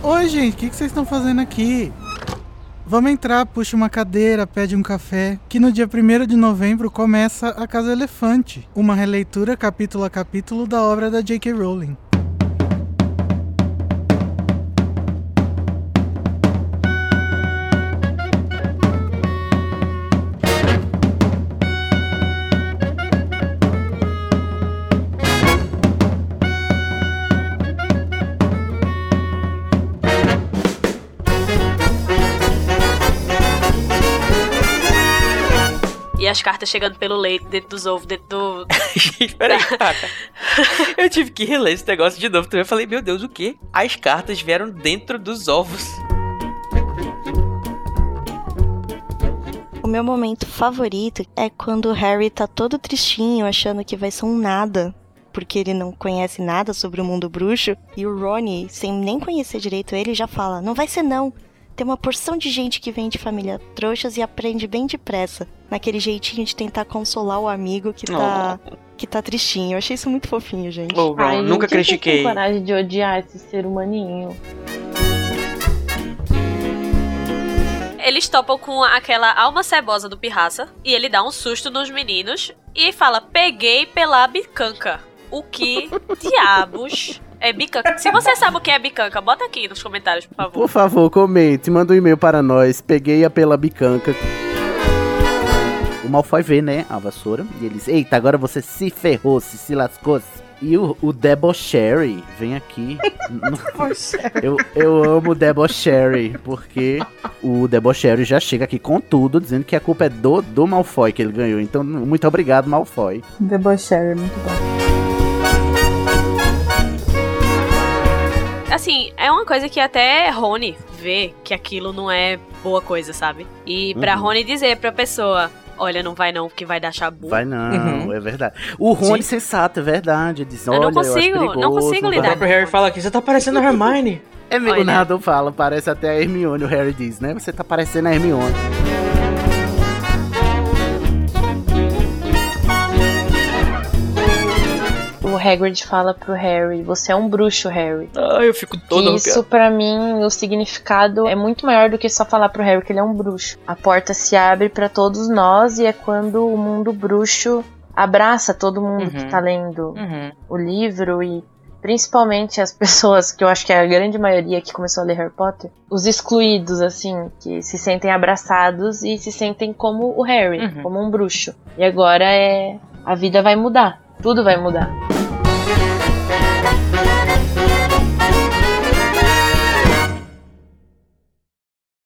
Oi, gente, o que, vocês estão fazendo aqui? Vamos entrar, puxa uma cadeira, pede um café. Que no dia 1 de novembro começa A Casa Elefante, uma releitura capítulo a capítulo da obra da J.K. Rowling. E as cartas chegando pelo leite, dentro dos ovos, dentro do. Gente, peraí, cara. Eu tive que reler esse negócio de novo também. Eu falei, meu Deus, o quê? As cartas vieram dentro dos ovos. O meu momento favorito é quando o Harry tá todo tristinho, achando que vai ser um nada, porque ele não conhece nada sobre o mundo bruxo, e o Rony, sem nem conhecer direito ele, já fala: "Não vai ser não". Tem uma porção de gente que vem de família trouxas e aprende bem depressa, naquele jeitinho de tentar consolar o amigo que tá que tá tristinho. Eu achei isso muito fofinho, gente. Ron, Ai, nunca gente, eu critiquei. tenho coragem de odiar esse ser humaninho. Eles topam com aquela alma cebosa do pirraça e ele dá um susto nos meninos e fala: Peguei pela bicanca. O que diabos é bicanca? Se você sabe o que é bicanca, bota aqui nos comentários, por favor. Por favor, comente, manda um e-mail para nós. Peguei-a pela bicanca. O Malfoy vê, né, a vassoura, e ele diz, eita, agora você se ferrou, se se lascou. E o, o Debocherry vem aqui. eu, eu amo o Debocherry, porque o Debocherry já chega aqui com tudo, dizendo que a culpa é do, do Malfoy que ele ganhou. Então, muito obrigado, Malfoy. Debocherry, muito bom. Assim, é uma coisa que até Rony vê que aquilo não é boa coisa, sabe? E pra Uhum. Rony dizer pra pessoa: Olha, não vai não, porque vai dar chabu. Vai não, Uhum. é verdade. O Rony Sim. sensato, é verdade. Diz, Eu não Olha, consigo, acho não perigoso, consigo vai." O lidar. próprio Harry fala aqui, você tá parecendo a Hermione. É mesmo, Olha. o narrador fala, parece até a Hermione, o Harry diz, né? Você tá parecendo a Hermione. Hagrid fala pro Harry, você é um bruxo, Harry. Ai, eu fico todo isso, pra mim, o significado é muito maior do que só falar pro Harry que ele é um bruxo. A porta se abre pra todos nós e é quando o mundo bruxo abraça todo mundo Uhum. que tá lendo Uhum. o livro e principalmente as pessoas, que eu acho que é a grande maioria que começou a ler Harry Potter, os excluídos, assim, que se sentem abraçados e se sentem como o Harry, Uhum. como um bruxo. E agora é. A vida vai mudar. Tudo vai mudar.